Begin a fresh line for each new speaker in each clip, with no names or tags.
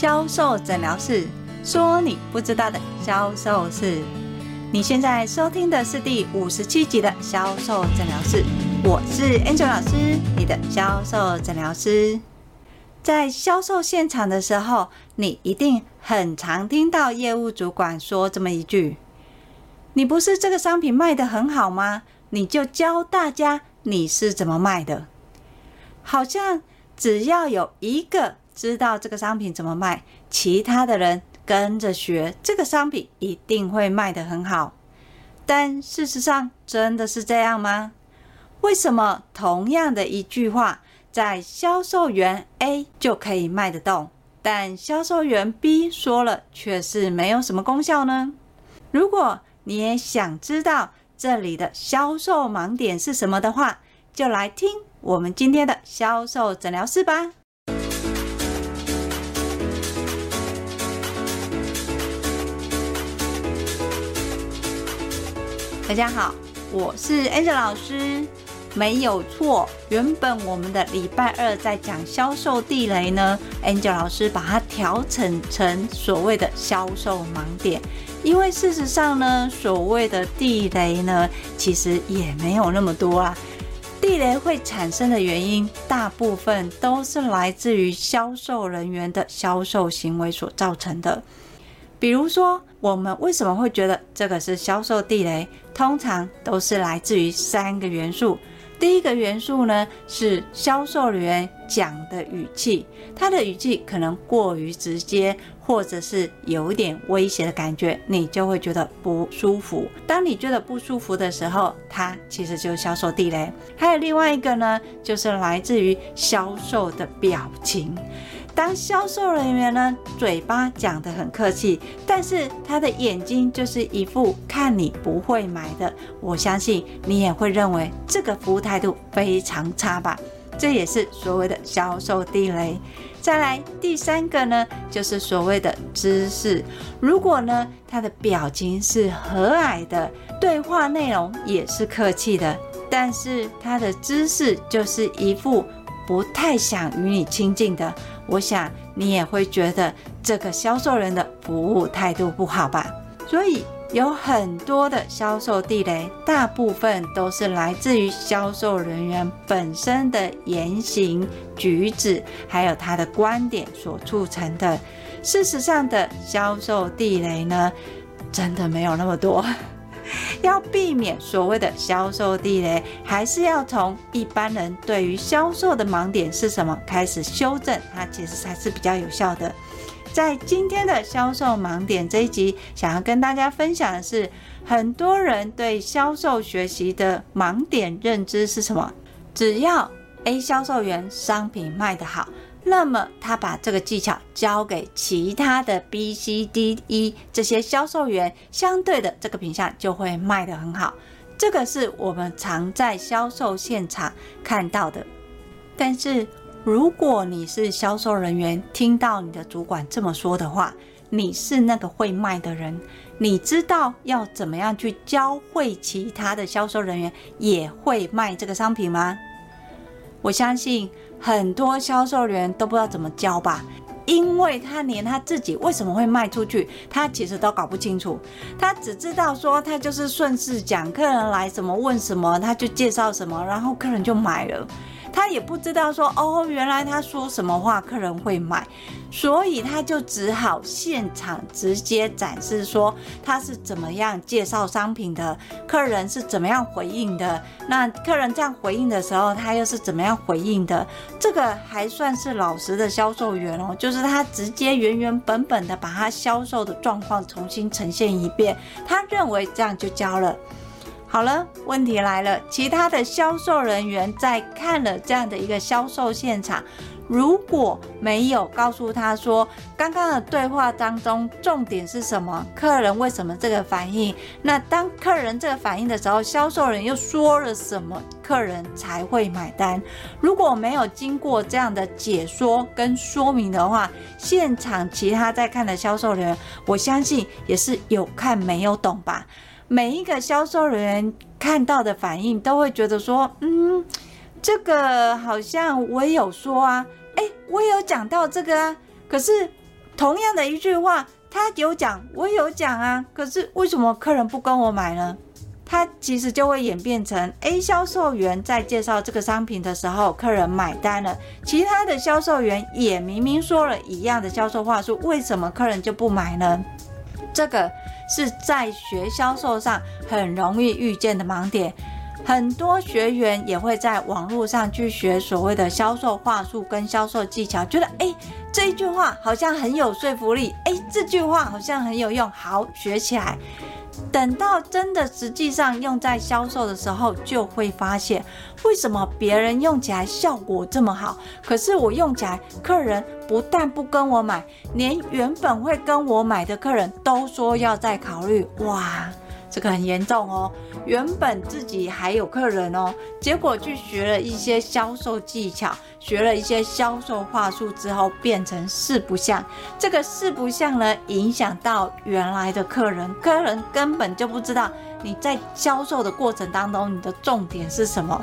销售诊疗室，说你不知道的销售事。你现在收听的是第五十七集的销售诊疗室，我是 Angel 老师，你的销售诊疗师。在销售现场的时候，你一定很常听到业务主管说这么一句：“你不是这个商品卖得很好吗？你就教大家你是怎么卖的。”好像只要有一个知道这个商品怎么卖，其他的人跟着学，这个商品一定会卖得很好。但事实上真的是这样吗？为什么同样的一句话，在销售员 A 就可以卖得动，但销售员 B 说了却是没有什么功效呢？如果你也想知道这里的销售盲点是什么的话，就来听我们今天的销售诊疗室吧。大家好，我是 Angel 老师，没有错。原本我们的礼拜二在讲销售地雷呢，Angel 老师把它调整成所谓的销售盲点，因为事实上呢，所谓的地雷呢，其实也没有那么多啊。地雷会产生的原因，大部分都是来自于销售人员的销售行为所造成的。比如说，我们为什么会觉得这个是销售地雷？通常都是来自于三个元素。第一个元素呢，是销售人员讲的语气，他的语气可能过于直接，或者是有点威胁的感觉，你就会觉得不舒服。当你觉得不舒服的时候，它其实就是销售地雷。还有另外一个呢，就是来自于销售的表情。当销售人员呢，嘴巴讲得很客气，但是他的眼睛就是一副看你不会买的，我相信你也会认为这个服务态度非常差吧？这也是所谓的销售地雷。再来第三个呢，就是所谓的姿势。如果呢，他的表情是和蔼的，对话内容也是客气的，但是他的姿势就是一副不太想与你亲近的。我想你也会觉得这个销售人的服务态度不好吧？所以有很多的销售地雷，大部分都是来自于销售人员本身的言行举止，还有他的观点所促成的。事实上的销售地雷呢，真的没有那么多。要避免所谓的销售地雷，还是要从一般人对于销售的盲点是什么开始修正，它其实才是比较有效的。在今天的销售盲点这一集，想要跟大家分享的是，很多人对销售学习的盲点认知是什么？只要 A 销售员商品卖得好。那么他把这个技巧交给其他的 B、C、D、E 这些销售员，相对的这个品项就会卖得很好。这个是我们常在销售现场看到的。但是如果你是销售人员，听到你的主管这么说的话，你是那个会卖的人，你知道要怎么样去教会其他的销售人员也会卖这个商品吗？我相信。很多销售员都不知道怎么教吧，因为他连他自己为什么会卖出去，他其实都搞不清楚。他只知道说，他就是顺势讲，客人来什么问什么，他就介绍什么，然后客人就买了。他也不知道说哦，原来他说什么话客人会买，所以他就只好现场直接展示说他是怎么样介绍商品的，客人是怎么样回应的。那客人这样回应的时候，他又是怎么样回应的？这个还算是老实的销售员哦，就是他直接原原本本的把他销售的状况重新呈现一遍，他认为这样就交了。好了，问题来了。其他的销售人员在看了这样的一个销售现场，如果没有告诉他说，刚刚的对话当中重点是什么，客人为什么这个反应？那当客人这个反应的时候，销售人又说了什么，客人才会买单？如果没有经过这样的解说跟说明的话，现场其他在看的销售人员，我相信也是有看没有懂吧。每一个销售人员看到的反应，都会觉得说：“嗯，这个好像我也有说啊，诶，我也有讲到这个啊。可是同样的一句话，他有讲，我有讲啊，可是为什么客人不跟我买呢？他其实就会演变成 A 销售员在介绍这个商品的时候，客人买单了，其他的销售员也明明说了一样的销售话术，为什么客人就不买呢？这个是在学销售上很容易遇见的盲点。很多学员也会在网络上去学所谓的销售话术跟销售技巧，觉得诶，这一句话好像很有说服力，诶，这句话好像很有用，好，学起来。等到真的实际上用在销售的时候，就会发现为什么别人用起来效果这么好，可是我用起来，客人不但不跟我买，连原本会跟我买的客人都说要再考虑，哇！这个很严重哦，原本自己还有客人哦，结果去学了一些销售技巧，学了一些销售话术之后，变成四不像。这个四不像呢，影响到原来的客人，客人根本就不知道你在销售的过程当中，你的重点是什么。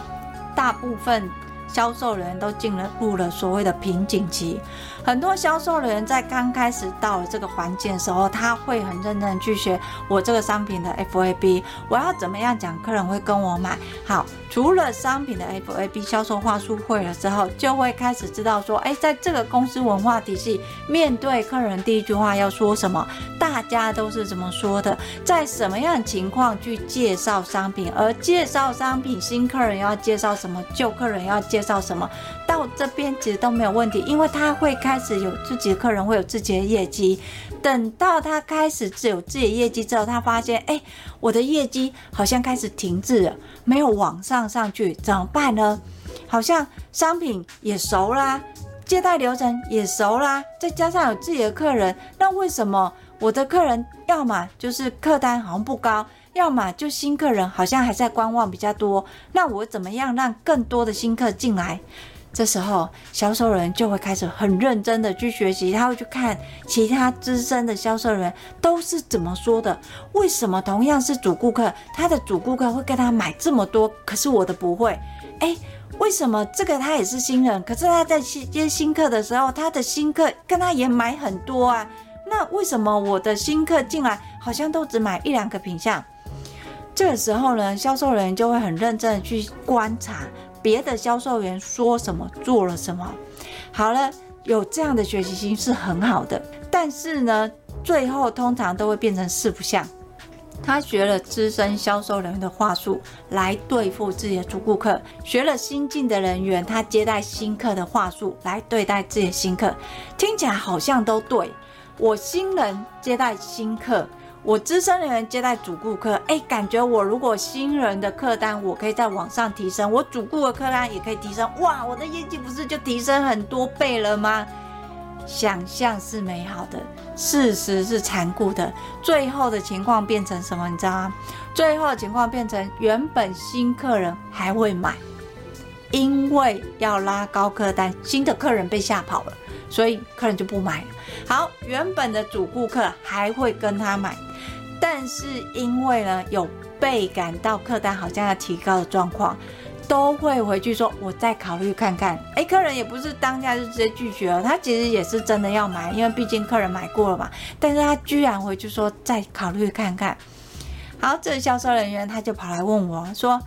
大部分销售人都进了入了所谓的瓶颈期。很多销售人在刚开始到了这个环境的时候，他会很认真去学我这个商品的 FAB，我要怎么样讲，客人会跟我买。好，除了商品的 FAB 销售话术会了之后，就会开始知道说，哎，在这个公司文化体系，面对客人第一句话要说什么，大家都是怎么说的，在什么样的情况去介绍商品，而介绍商品，新客人要介绍什么，旧客人要介绍什么，到这边其实都没有问题，因为他会开。始有自己的客人会有自己的业绩，等到他开始只有自己业绩之后，他发现，哎，我的业绩好像开始停滞了，没有往上上去，怎么办呢？好像商品也熟啦，接待流程也熟啦，再加上有自己的客人，那为什么我的客人要么就是客单好像不高，要么就新客人好像还在观望比较多？那我怎么样让更多的新客进来？这时候，销售人就会开始很认真的去学习，他会去看其他资深的销售人都是怎么说的。为什么同样是主顾客，他的主顾客会跟他买这么多，可是我的不会？诶，为什么这个他也是新人，可是他在接新客的时候，他的新客跟他也买很多啊？那为什么我的新客进来好像都只买一两个品项？这个时候呢，销售人员就会很认真的去观察。别的销售员说什么，做了什么，好了，有这样的学习心是很好的。但是呢，最后通常都会变成四不像。他学了资深销售人员的话术来对付自己的主顾客，学了新进的人员他接待新客的话术来对待自己的新客，听起来好像都对。我新人接待新客。我资深人员接待主顾客，哎，感觉我如果新人的客单，我可以在网上提升，我主顾的客单也可以提升，哇，我的业绩不是就提升很多倍了吗？想象是美好的，事实是残酷的，最后的情况变成什么？你知道吗？最后的情况变成原本新客人还会买，因为要拉高客单，新的客人被吓跑了，所以客人就不买了。好，原本的主顾客还会跟他买。但是因为呢，有被感到客单好像要提高的状况，都会回去说：“我再考虑看看。”哎，客人也不是当下就直接拒绝了，他其实也是真的要买，因为毕竟客人买过了嘛。但是他居然回去说：“再考虑看看。”好，这个销售人员他就跑来问我说：“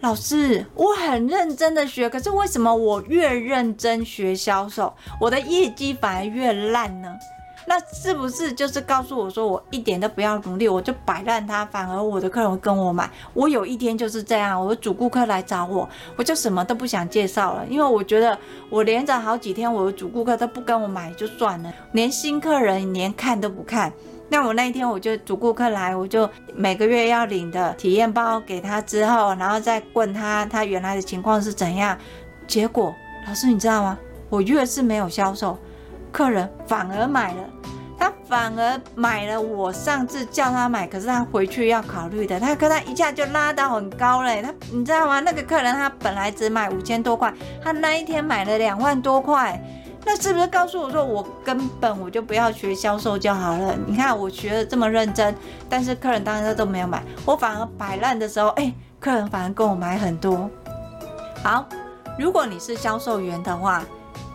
老师，我很认真的学，可是为什么我越认真学销售，我的业绩反而越烂呢？”那是不是就是告诉我说，我一点都不要努力，我就摆烂他，反而我的客人跟我买？我有一天就是这样，我的主顾客来找我，我就什么都不想介绍了，因为我觉得我连着好几天，我的主顾客都不跟我买就算了，连新客人连看都不看。那我那一天我就主顾客来，我就每个月要领的体验包给他之后，然后再问他他原来的情况是怎样。结果老师你知道吗？我越是没有销售，客人反而买了。他反而买了我上次叫他买，可是他回去要考虑的，他可他一下就拉到很高嘞。他你知道吗？那个客人他本来只买五千多块，他那一天买了两万多块，那是不是告诉我说我根本我就不要学销售就好了？你看我学的这么认真，但是客人当时都没有买，我反而摆烂的时候，哎，客人反而跟我买很多。好，如果你是销售员的话，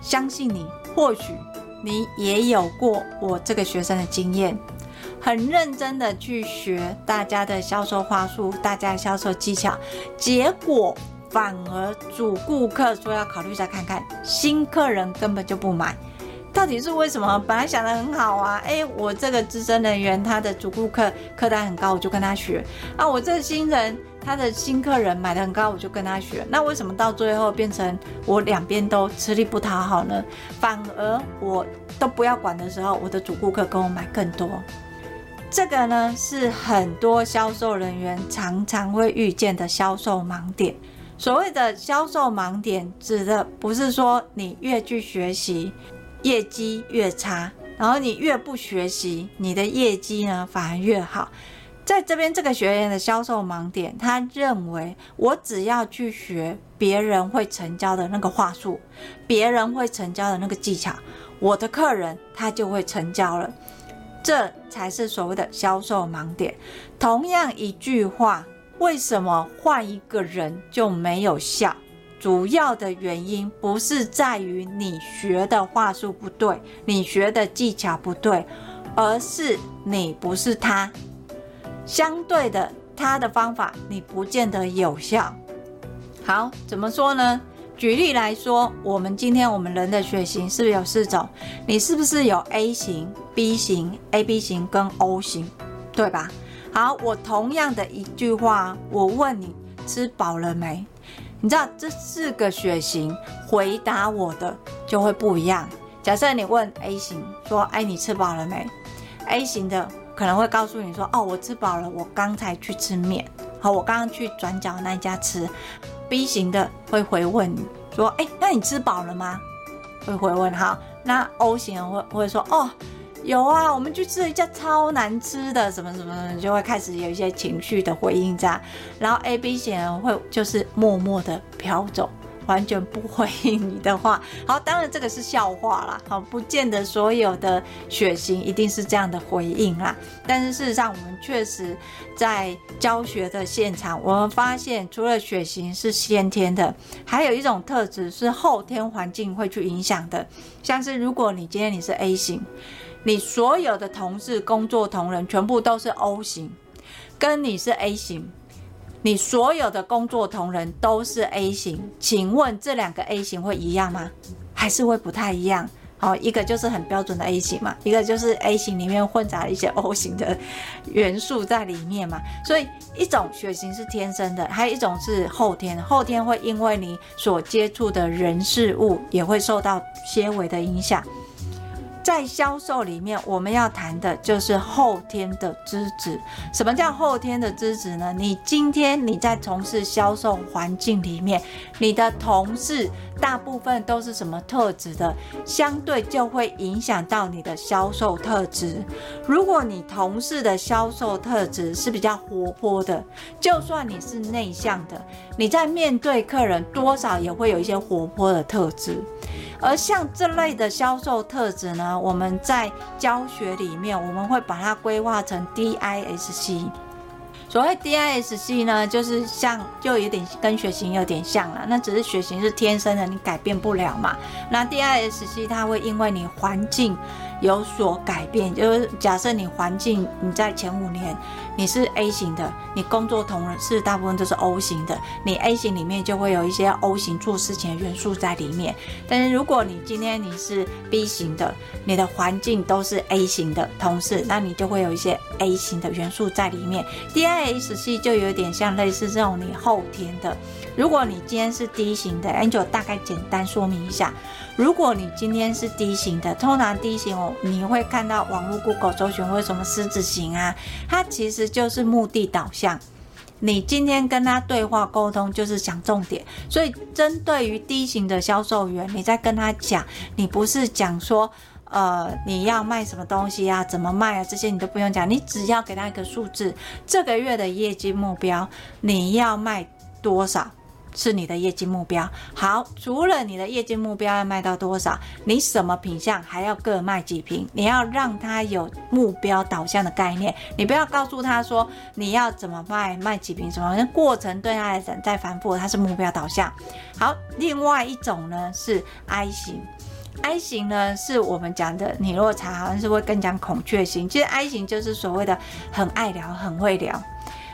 相信你或许。你也有过我这个学生的经验，很认真的去学大家的销售话术，大家的销售技巧，结果反而主顾客说要考虑再看看，新客人根本就不买，到底是为什么？本来想得很好啊，哎，我这个资深人员他的主顾客客单很高，我就跟他学啊，我这个新人。他的新客人买得很高，我就跟他学。那为什么到最后变成我两边都吃力不讨好呢？反而我都不要管的时候，我的主顾客跟我买更多。这个呢是很多销售人员常常会遇见的销售盲点。所谓的销售盲点，指的不是说你越去学习，业绩越差，然后你越不学习，你的业绩呢反而越好。在这边，这个学员的销售盲点，他认为我只要去学别人会成交的那个话术，别人会成交的那个技巧，我的客人他就会成交了。这才是所谓的销售盲点。同样一句话，为什么换一个人就没有效？主要的原因不是在于你学的话术不对，你学的技巧不对，而是你不是他。相对的，他的方法你不见得有效。好，怎么说呢？举例来说，我们今天我们人的血型是不是有四种？你是不是有 A 型、B 型、AB 型跟 O 型，对吧？好，我同样的一句话，我问你吃饱了没？你知道这四个血型回答我的就会不一样。假设你问 A 型说：“哎，你吃饱了没？”A 型的。可能会告诉你说：“哦，我吃饱了，我刚才去吃面。好，我刚刚去转角那一家吃。”B 型的会回问你说：“哎，那你吃饱了吗？”会回问。哈，那 O 型会会说：“哦，有啊，我们去吃了一家超难吃的，什么什么什么，就会开始有一些情绪的回应这样。然后 A、B 型的会就是默默的飘走。”完全不回应你的话，好，当然这个是笑话啦，好，不见得所有的血型一定是这样的回应啦。但是事实上，我们确实在教学的现场，我们发现除了血型是先天的，还有一种特质是后天环境会去影响的。像是如果你今天你是 A 型，你所有的同事、工作同仁全部都是 O 型，跟你是 A 型。你所有的工作同仁都是 A 型，请问这两个 A 型会一样吗？还是会不太一样？好，一个就是很标准的 A 型嘛，一个就是 A 型里面混杂了一些 O 型的元素在里面嘛。所以一种血型是天生的，还有一种是后天，后天会因为你所接触的人事物也会受到些微的影响。在销售里面，我们要谈的就是后天的资质。什么叫后天的资质呢？你今天你在从事销售环境里面，你的同事大部分都是什么特质的？相对就会影响到你的销售特质。如果你同事的销售特质是比较活泼的，就算你是内向的，你在面对客人多少也会有一些活泼的特质。而像这类的销售特质呢，我们在教学里面，我们会把它规划成 DISC。所谓 DISC 呢，就是像就有点跟血型有点像了，那只是血型是天生的，你改变不了嘛。那 DISC 它会因为你环境。有所改变，就是假设你环境你在前五年你是 A 型的，你工作同事大部分都是 O 型的，你 A 型里面就会有一些 O 型做事情的元素在里面。但是如果你今天你是 B 型的，你的环境都是 A 型的同事，那你就会有一些 A 型的元素在里面。DISC 就有点像类似这种你后天的。如果你今天是 D 型的，Angel 大概简单说明一下。如果你今天是 D 型的，通常 D 型哦，你会看到网络 Google 搜寻为什么狮子型啊？它其实就是目的导向。你今天跟他对话沟通就是讲重点，所以针对于 D 型的销售员，你在跟他讲，你不是讲说，呃，你要卖什么东西啊，怎么卖啊，这些你都不用讲，你只要给他一个数字，这个月的业绩目标，你要卖多少？是你的业绩目标。好，除了你的业绩目标要卖到多少，你什么品相还要各卖几瓶？你要让他有目标导向的概念。你不要告诉他说你要怎么卖，卖几瓶什么，那过程对他来讲再繁复，他是目标导向。好，另外一种呢是 I 型 I 型呢，是我们讲的，你如果查好像是会更讲孔雀型。其实 I 型就是所谓的很爱聊、很会聊。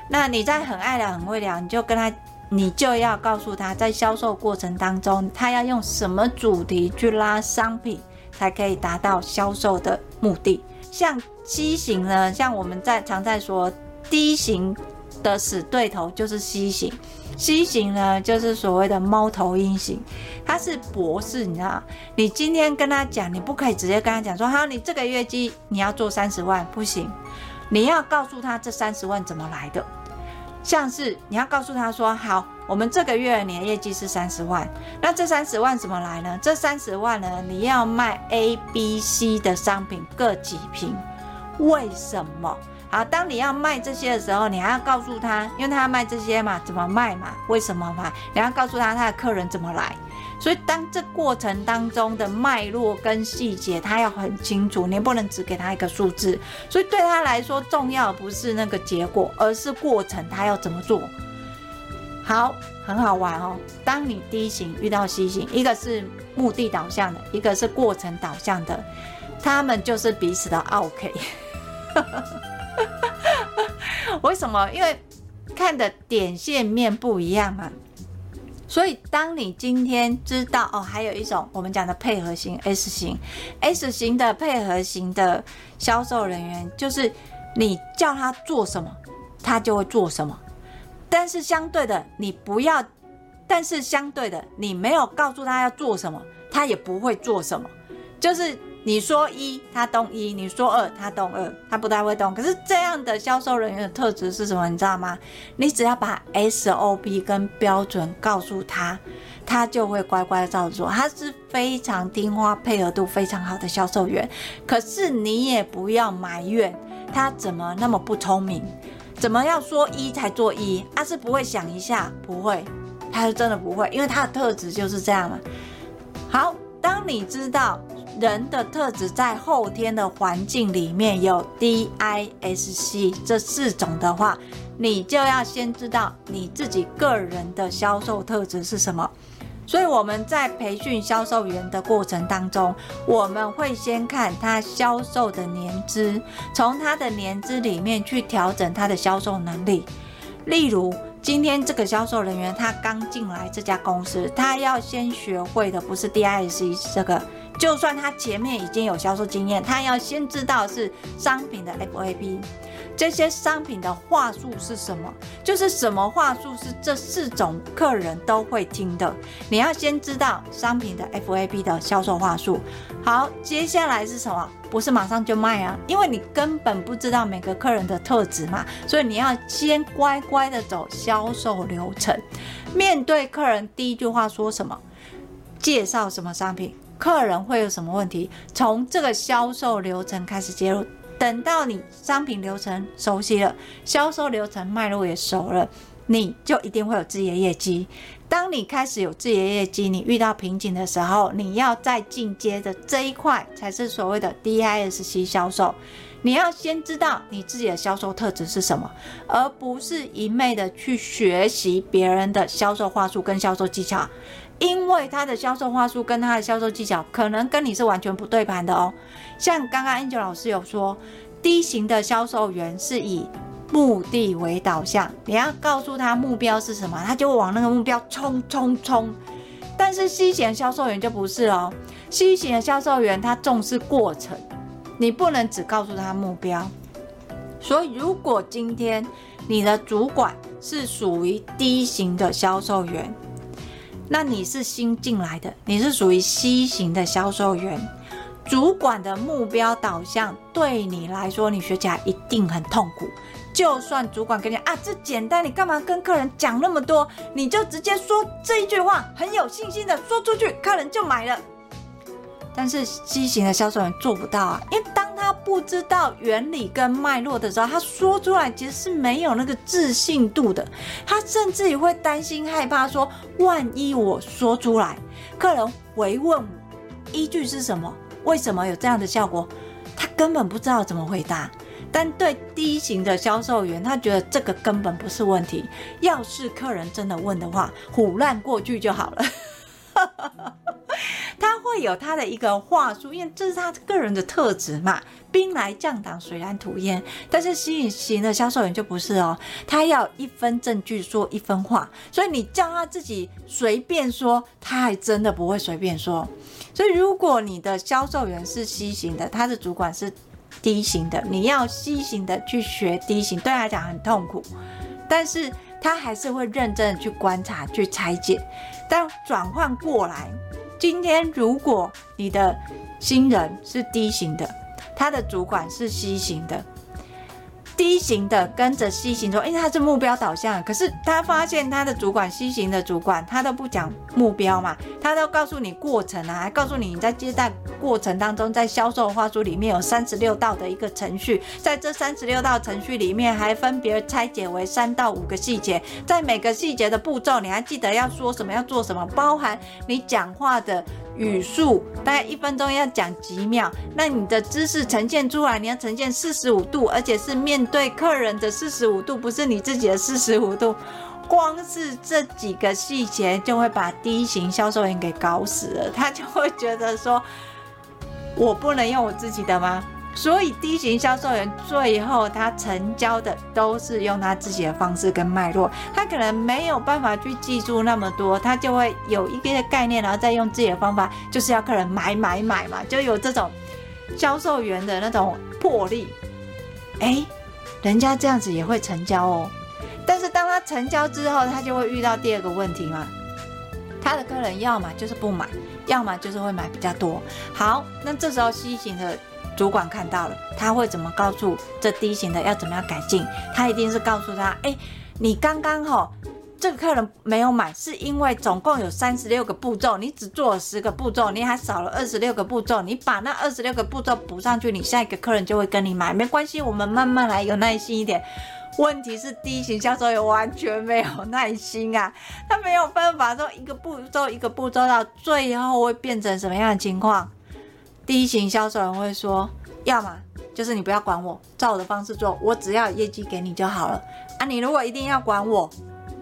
那你在很爱聊、很会聊，你就跟他，你就要告诉他，在销售过程当中，他要用什么主题去拉商品，才可以达到销售的目的。像 C 型呢，像我们在常在说 D 型的死对头就是 C 型。C 型呢，就是所谓的猫头鹰型，他是博士，你知道？你今天跟他讲，你不可以直接跟他讲说，好，你这个月绩你要做三十万，不行，你要告诉他这三十万怎么来的。像是你要告诉他说，好，我们这个月你的业绩是三十万，那这三十万怎么来呢？这三十万呢，你要卖 A、B、C 的商品各几瓶？为什么？好，当你要卖这些的时候，你还要告诉他，因为他要卖这些嘛，怎么卖嘛，为什么嘛？你要告诉他他的客人怎么来。所以当这过程当中的脉络跟细节，他要很清楚，你不能只给他一个数字。所以对他来说，重要不是那个结果，而是过程，他要怎么做。好，很好玩哦。当你 D 型遇到 C 型，一个是目的导向的，一个是过程导向的，他们就是彼此的 OK。为什么？因为看的点线面不一样嘛。所以当你今天知道哦，还有一种我们讲的配合型 S 型，S 型的配合型的销售人员，就是你叫他做什么，他就会做什么。但是相对的，你不要，但是相对的，你没有告诉他要做什么，他也不会做什么，就是。你说一，他动一；你说二，他动二，他不太会动。可是这样的销售人员的特质是什么？你知道吗？你只要把 SOP 跟标准告诉他，他就会乖乖照做。他是非常听话、配合度非常好的销售员。可是你也不要埋怨他怎么那么不聪明，怎么要说一才做一？他是不会想一下，不会，他是真的不会，因为他的特质就是这样嘛。好，当你知道。人的特质在后天的环境里面有 D、I、S、C 这四种的话，你就要先知道你自己个人的销售特质是什么。所以我们在培训销售员的过程当中，我们会先看他销售的年资，从他的年资里面去调整他的销售能力。例如，今天这个销售人员他刚进来这家公司，他要先学会的不是 D、I、S、C 这个。就算他前面已经有销售经验，他要先知道是商品的 FAB，这些商品的话术是什么？就是什么话术是这四种客人都会听的。你要先知道商品的 FAB 的销售话术。好，接下来是什么？不是马上就卖啊，因为你根本不知道每个客人的特质嘛，所以你要先乖乖的走销售流程。面对客人，第一句话说什么？介绍什么商品？客人会有什么问题？从这个销售流程开始介入，等到你商品流程熟悉了，销售流程脉络也熟了，你就一定会有自己的业绩。当你开始有自己的业绩，你遇到瓶颈的时候，你要再进阶的这一块才是所谓的 DISC 销售。你要先知道你自己的销售特质是什么，而不是一昧的去学习别人的销售话术跟销售技巧。因为他的销售话术跟他的销售技巧可能跟你是完全不对盘的哦。像刚刚 Angel 老师有说，D 型的销售员是以目的为导向，你要告诉他目标是什么，他就往那个目标冲冲冲。但是 C 型销售员就不是哦，C 型的销售员他重视过程，你不能只告诉他目标。所以如果今天你的主管是属于 D 型的销售员，那你是新进来的，你是属于 C 型的销售员，主管的目标导向对你来说，你学起来一定很痛苦。就算主管跟你啊，这简单，你干嘛跟客人讲那么多？你就直接说这一句话，很有信心的说出去，客人就买了。但是 C 型的销售员做不到啊，因为当他不知道原理跟脉络的时候，他说出来其实是没有那个自信度的。他甚至也会担心害怕说，万一我说出来，客人回问我依据是什么，为什么有这样的效果，他根本不知道怎么回答。但对 D 型的销售员，他觉得这个根本不是问题。要是客人真的问的话，胡乱过去就好了。他会。有他的一个话术，因为这是他个人的特质嘛。兵来将挡，水来土掩。但是吸引型的销售员就不是哦，他要一分证据说一分话，所以你叫他自己随便说，他还真的不会随便说。所以如果你的销售员是 C 型的，他的主管是 D 型的，你要 C 型的去学 D 型，对他来讲很痛苦，但是他还是会认真去观察、去拆解。但转换过来，今天如果你的新人是 D 型的，他的主管是 C 型的。C 型的跟着 C 型说，因为他是目标导向，可是他发现他的主管 C 型的主管，他都不讲目标嘛，他都告诉你过程啊，还告诉你你在接待过程当中，在销售话术里面有三十六道的一个程序，在这三十六道程序里面还分别拆解为三到五个细节，在每个细节的步骤，你还记得要说什么，要做什么，包含你讲话的。语速大概一分钟要讲几秒，那你的姿势呈现出来，你要呈现四十五度，而且是面对客人的四十五度，不是你自己的四十五度。光是这几个细节就会把第一型销售员给搞死了，他就会觉得说，我不能用我自己的吗？所以 D 型销售员最后他成交的都是用他自己的方式跟脉络，他可能没有办法去记住那么多，他就会有一个概念，然后再用自己的方法，就是要客人买买买嘛，就有这种销售员的那种魄力。哎，人家这样子也会成交哦，但是当他成交之后，他就会遇到第二个问题嘛，他的客人要么就是不买，要么就是会买比较多。好，那这时候 C 型的。主管看到了，他会怎么告诉这 D 型的要怎么样改进？他一定是告诉他：哎、你刚刚吼这个客人没有买，是因为总共有三十六个步骤，你只做了十个步骤，你还少了二十六个步骤，你把那二十六个步骤补上去，你下一个客人就会跟你买。没关系，我们慢慢来，有耐心一点。问题是 D 型销售员完全没有耐心啊，他没有办法说一个步骤一个步骤到最后会变成什么样的情况第一型销售人会说：“要么就是你不要管我，照我的方式做，我只要业绩给你就好了啊！你如果一定要管我，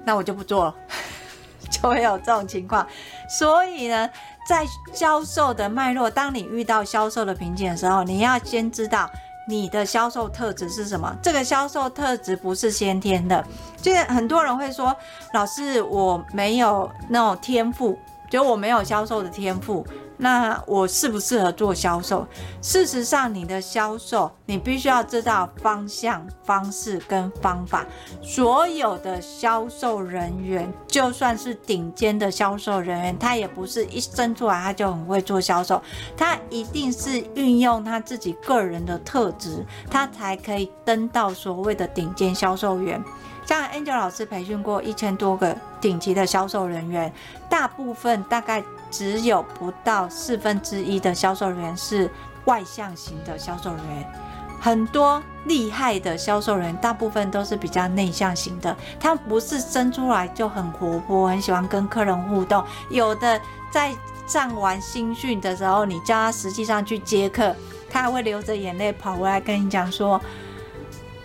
那我就不做了，就会有这种情况。所以呢，在销售的脉络，当你遇到销售的瓶颈的时候，你要先知道你的销售特质是什么。这个销售特质不是先天的，就是很多人会说：老师，我没有那种天赋，就我没有销售的天赋。”那我适不适合做销售？事实上，你的销售，你必须要知道方向、方式跟方法。所有的销售人员，就算是顶尖的销售人员，他也不是一生出来他就很会做销售，他一定是运用他自己个人的特质，他才可以登到所谓的顶尖销售员。像 Angel 老师培训过一千多个顶级的销售人员，大部分大概只有不到四分之一的销售人员是外向型的销售人员，很多厉害的销售人员大部分都是比较内向型的，他不是生出来就很活泼，很喜欢跟客人互动，有的在上完新训的时候，你叫他实际上去接客，他还会流着眼泪跑回来跟你讲说。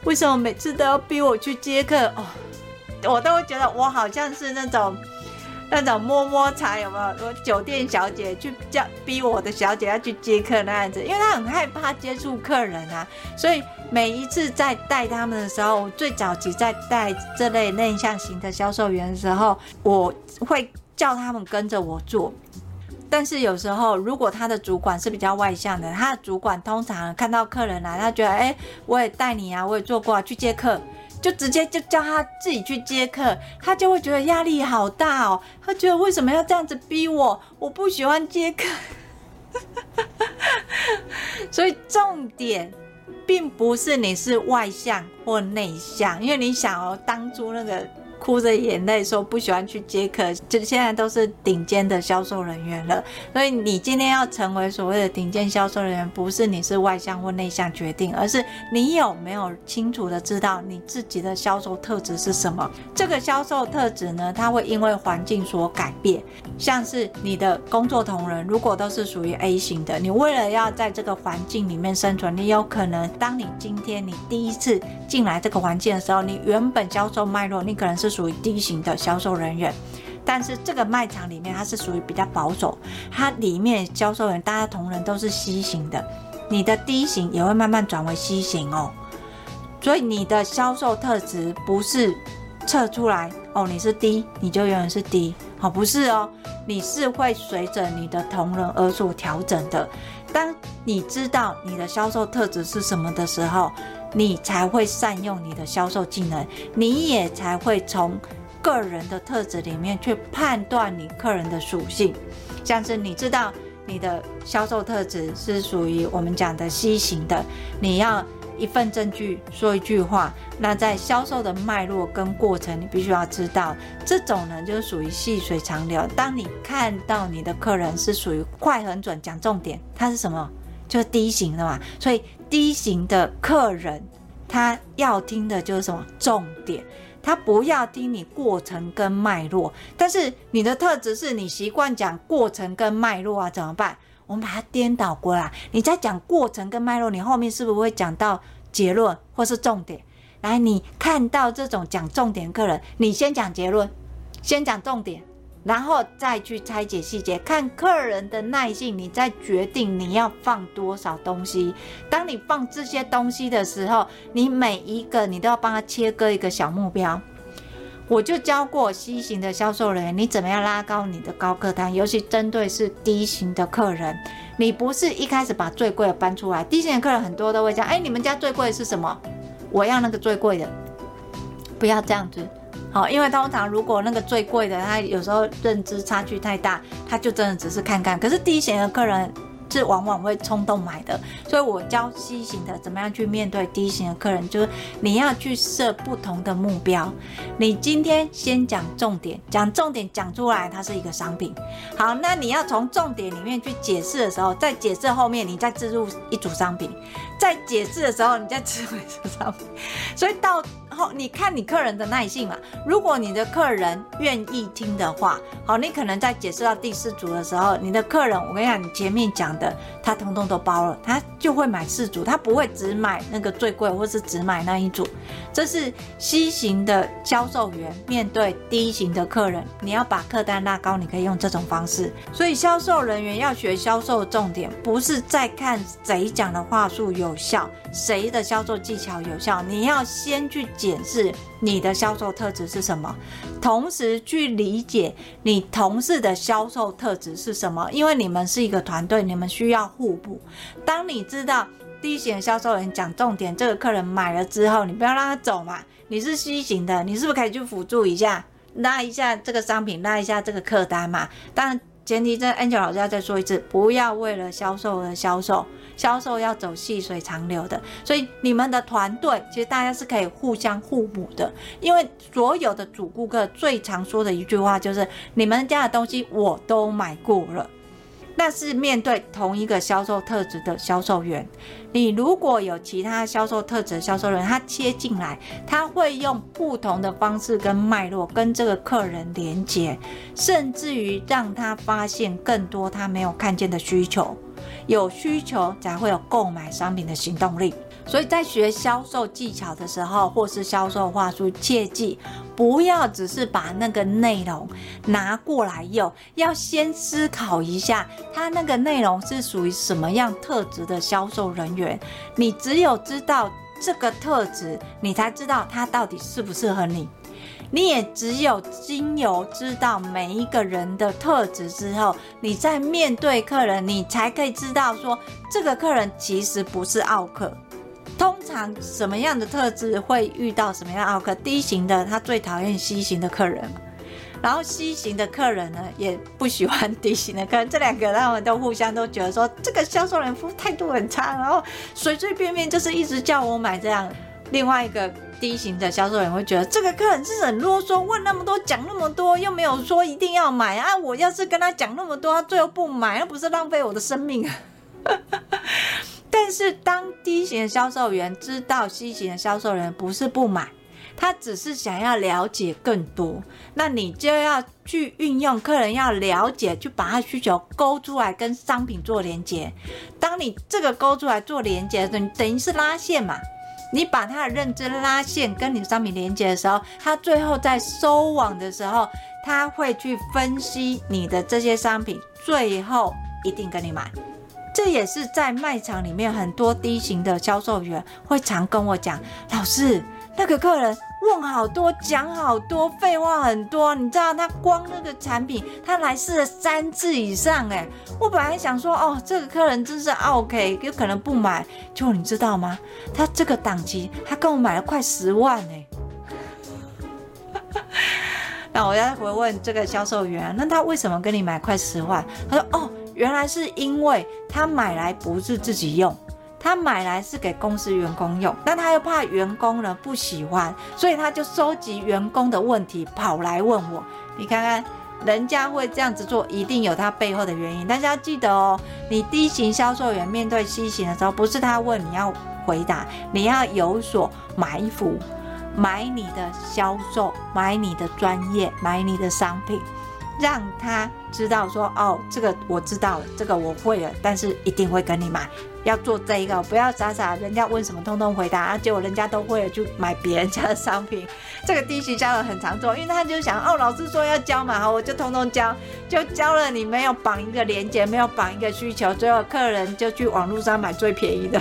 为什么每次都要逼我去接客？哦，我都会觉得我好像是那种那种摸摸茶，有没有？我酒店小姐去叫逼我的小姐要去接客那样子，因为她很害怕接触客人啊。所以每一次在带他们的时候，我最早期在带这类内向型的销售员的时候，我会叫他们跟着我做。但是有时候，如果他的主管是比较外向的，他的主管通常看到客人来，他觉得，哎，我也带你啊，我也做过啊，去接客，就直接就叫他自己去接客，他就会觉得压力好大哦，他觉得为什么要这样子逼我？我不喜欢接客。所以重点并不是你是外向或内向，因为你想哦，当初那个。哭着眼泪说不喜欢去接客，就现在都是顶尖的销售人员了。所以你今天要成为所谓的顶尖销售人员，不是你是外向或内向决定，而是你有没有清楚的知道你自己的销售特质是什么。这个销售特质呢，它会因为环境所改变。像是你的工作同仁，如果都是属于 A 型的，你为了要在这个环境里面生存，你有可能当你今天你第一次进来这个环境的时候，你原本销售脉络，你可能是。属于 D 型的销售人员，但是这个卖场里面它是属于比较保守，它里面销售员大家同仁都是 C 型的，你的 D 型也会慢慢转为 C 型哦。所以你的销售特质不是测出来哦，你是 D，你就永远是 D，好，不是哦，你是会随着你的同仁而所调整的。当你知道你的销售特质是什么的时候，你才会善用你的销售技能，你也才会从个人的特质里面去判断你客人的属性。像是你知道你的销售特质是属于我们讲的 C 型的，你要。一份证据说一句话，那在销售的脉络跟过程，你必须要知道，这种呢就是属于细水长流。当你看到你的客人是属于快很准讲重点，他是什么？就是 D 型的嘛。所以 D 型的客人，他要听的就是什么重点，他不要听你过程跟脉络。但是你的特质是你习惯讲过程跟脉络啊，怎么办？我们把它颠倒过来，你在讲过程跟脉络，你后面是不是会讲到结论或是重点？来，你看到这种讲重点客人，你先讲结论，先讲重点，然后再去拆解细节，看客人的耐性，你再决定你要放多少东西。当你放这些东西的时候，你每一个你都要帮他切割一个小目标。我就教过 C 型的销售人员，你怎么样拉高你的高客单，尤其针对是 D 型的客人，你不是一开始把最贵的搬出来。D 型的客人很多都会讲，哎，你们家最贵的是什么？我要那个最贵的，不要这样子，好，因为通常如果那个最贵的，他有时候认知差距太大，他就真的只是看看。可是低型的客人。是往往会冲动买的，所以我教 C 型的怎么样去面对 D 型的客人，就是你要去设不同的目标。你今天先讲重点，讲重点讲出来，它是一个商品。好，那你要从重点里面去解释的时候，在解释后面你再置入一组商品，在解释的时候你再置入一组商品，所以到。后你看你客人的耐性嘛，如果你的客人愿意听的话，好，你可能在解释到第四组的时候，你的客人，我跟你讲，你前面讲的他通通都包了，他就会买四组，他不会只买那个最贵，或是只买那一组。这是 C 型的销售员面对 D 型的客人，你要把客单拉高，你可以用这种方式。所以销售人员要学销售重点，不是在看谁讲的话术有有效，谁的销售技巧有效，你要先去。检视你的销售特质是什么，同时去理解你同事的销售特质是什么，因为你们是一个团队，你们需要互补。当你知道 D 型销售人讲重点，这个客人买了之后，你不要让他走嘛。你是 C 型的，你是不是可以去辅助一下，拉一下这个商品，拉一下这个客单嘛？但，前提在 Angel 老师要再说一次，不要为了销售而销售。销售要走细水长流的，所以你们的团队其实大家是可以互相互补的，因为所有的主顾客最常说的一句话就是：你们家的东西我都买过了。那是面对同一个销售特质的销售员，你如果有其他销售特质的销售人员，他切进来，他会用不同的方式跟脉络跟这个客人连接，甚至于让他发现更多他没有看见的需求。有需求才会有购买商品的行动力，所以在学销售技巧的时候，或是销售话术，切记不要只是把那个内容拿过来用，要先思考一下，他那个内容是属于什么样特质的销售人员。你只有知道这个特质，你才知道他到底适不适合你。你也只有精油知道每一个人的特质之后，你在面对客人，你才可以知道说这个客人其实不是奥客。通常什么样的特质会遇到什么样奥客？D 型的他最讨厌 C 型的客人，然后 C 型的客人呢也不喜欢 D 型的客人。这两个他们都互相都觉得说这个销售人服务态度很差，然后随随便便就是一直叫我买这样。另外一个。D 型的销售员会觉得这个客人是很啰嗦，问那么多，讲那么多，又没有说一定要买啊！我要是跟他讲那么多，他最后不买，那不是浪费我的生命啊？但是当 D 型的销售员知道 C 型的销售人不是不买，他只是想要了解更多，那你就要去运用客人要了解，去把他需求勾出来，跟商品做连接。当你这个勾出来做连接，等等于是拉线嘛。你把他的认知拉线跟你的商品连接的时候，他最后在收网的时候，他会去分析你的这些商品，最后一定跟你买。这也是在卖场里面很多低型的销售员会常跟我讲，老师，那个客人问好多，讲好多，废话很多。你知道他光那个产品，他来试了三次以上。哎，我本来想说，哦，这个客人真是 OK，有可能不买。结果你知道吗？他这个档期，他跟我买了快十万哎。那我要回问这个销售员，那他为什么跟你买快十万？他说，哦。原来是因为他买来不是自己用，他买来是给公司员工用，但他又怕员工呢不喜欢，所以他就收集员工的问题跑来问我。你看看，人家会这样子做，一定有他背后的原因。大家记得哦，你 D 型销售员面对 C 型的时候，不是他问你要回答，你要有所埋伏，买你的销售，买你的专业，买你的商品。让他知道说哦，这个我知道了，这个我会了，但是一定会跟你买。要做这一个，不要傻傻，人家问什么通通回答，啊，结果人家都会了，就买别人家的商品。这个 D 型销售很常做，因为他就想哦，老师说要教嘛，好，我就通通教，就教了。你没有绑一个连接，没有绑一个需求，最后客人就去网络上买最便宜的。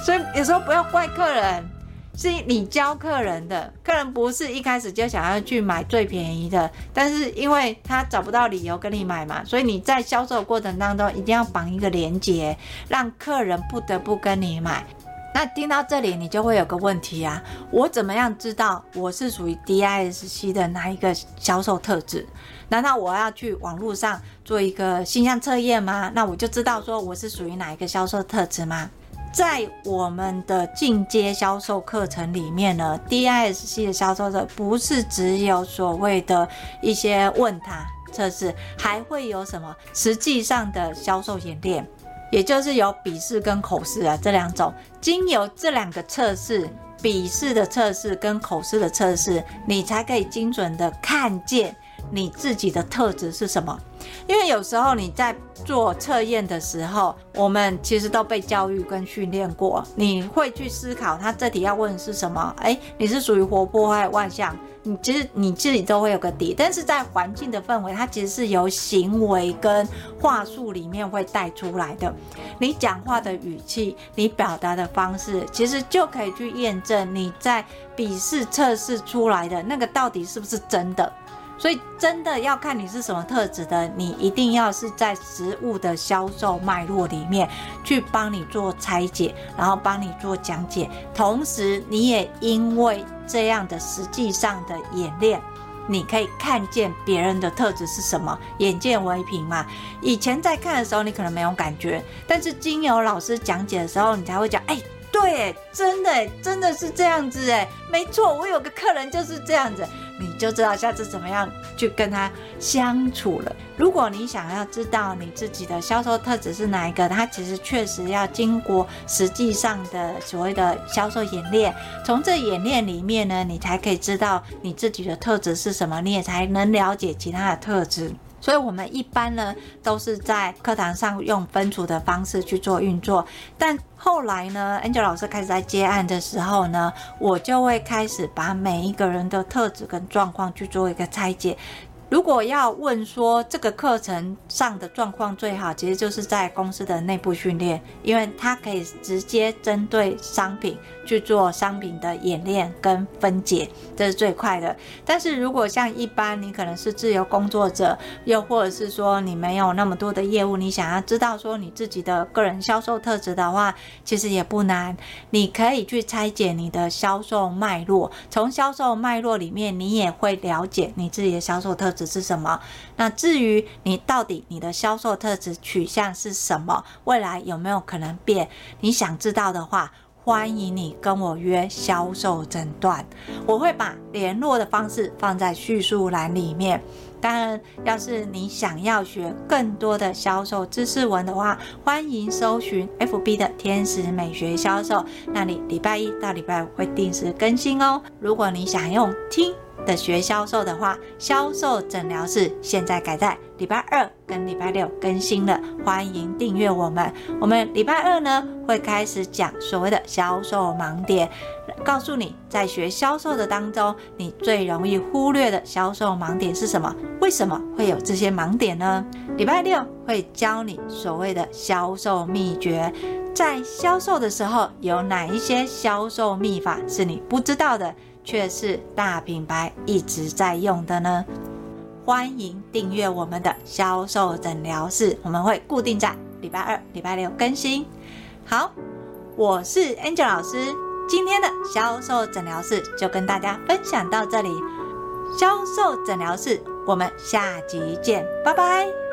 所以有时候不要怪客人。是你教客人的，客人不是一开始就想要去买最便宜的，但是因为他找不到理由跟你买嘛，所以你在销售过程当中一定要绑一个连结，让客人不得不跟你买。那听到这里，你就会有个问题啊，我怎么样知道我是属于 DISC 的哪一个销售特质？难道我要去网络上做一个形象测验吗？那我就知道说我是属于哪一个销售特质吗？在我们的进阶销售课程里面呢，DISC 的销售者不是只有所谓的一些问答测试，还会有什么实际上的销售演练，也就是有笔试跟口试啊这两种。经由这两个测试，笔试的测试跟口试的测试，你才可以精准的看见你自己的特质是什么。因为有时候你在做测验的时候，我们其实都被教育跟训练过，你会去思考他这题要问的是什么？诶，你是属于活泼还是外向？你其实你自己都会有个底，但是在环境的氛围，它其实是由行为跟话术里面会带出来的。你讲话的语气，你表达的方式，其实就可以去验证你在笔试测试出来的那个到底是不是真的。所以真的要看你是什么特质的，你一定要是在实物的销售脉络里面去帮你做拆解，然后帮你做讲解。同时，你也因为这样的实际上的演练，你可以看见别人的特质是什么，眼见为凭嘛。以前在看的时候，你可能没有感觉，但是经由老师讲解的时候，你才会讲，哎，对，真的，真的是这样子，哎，没错，我有个客人就是这样子。你就知道下次怎么样去跟他相处了。如果你想要知道你自己的销售特质是哪一个，它其实确实要经过实际上的所谓的销售演练。从这演练里面呢，你才可以知道你自己的特质是什么，你也才能了解其他的特质。所以，我们一般呢都是在课堂上用分组的方式去做运作，但后来呢，Angel 老师开始在接案的时候呢，我就会开始把每一个人的特质跟状况去做一个拆解。如果要问说这个课程上的状况最好，其实就是在公司的内部训练，因为它可以直接针对商品去做商品的演练跟分解，这是最快的。但是如果像一般你可能是自由工作者，又或者是说你没有那么多的业务，你想要知道说你自己的个人销售特质的话，其实也不难。你可以去拆解你的销售脉络，从销售脉络里面，你也会了解你自己的销售特质。是什么？那至于你到底你的销售特质取向是什么？未来有没有可能变？你想知道的话，欢迎你跟我约销售诊断。我会把联络的方式放在叙述栏里面。当然，要是你想要学更多的销售知识文的话，欢迎搜寻 FB 的天使美学销售，那里礼拜一到礼拜五会定时更新哦。如果你想用听。的学销售的话，销售诊疗室现在改在礼拜二跟礼拜六更新了，欢迎订阅我们。我们礼拜二呢会开始讲所谓的销售盲点，告诉你在学销售的当中，你最容易忽略的销售盲点是什么？为什么会有这些盲点呢？礼拜六会教你所谓的销售秘诀，在销售的时候有哪一些销售秘法是你不知道的？却是大品牌一直在用的呢。欢迎订阅我们的销售诊疗室，我们会固定在礼拜二、礼拜六更新。好，我是 Angel 老师，今天的销售诊疗室就跟大家分享到这里。销售诊疗室，我们下集见，拜拜。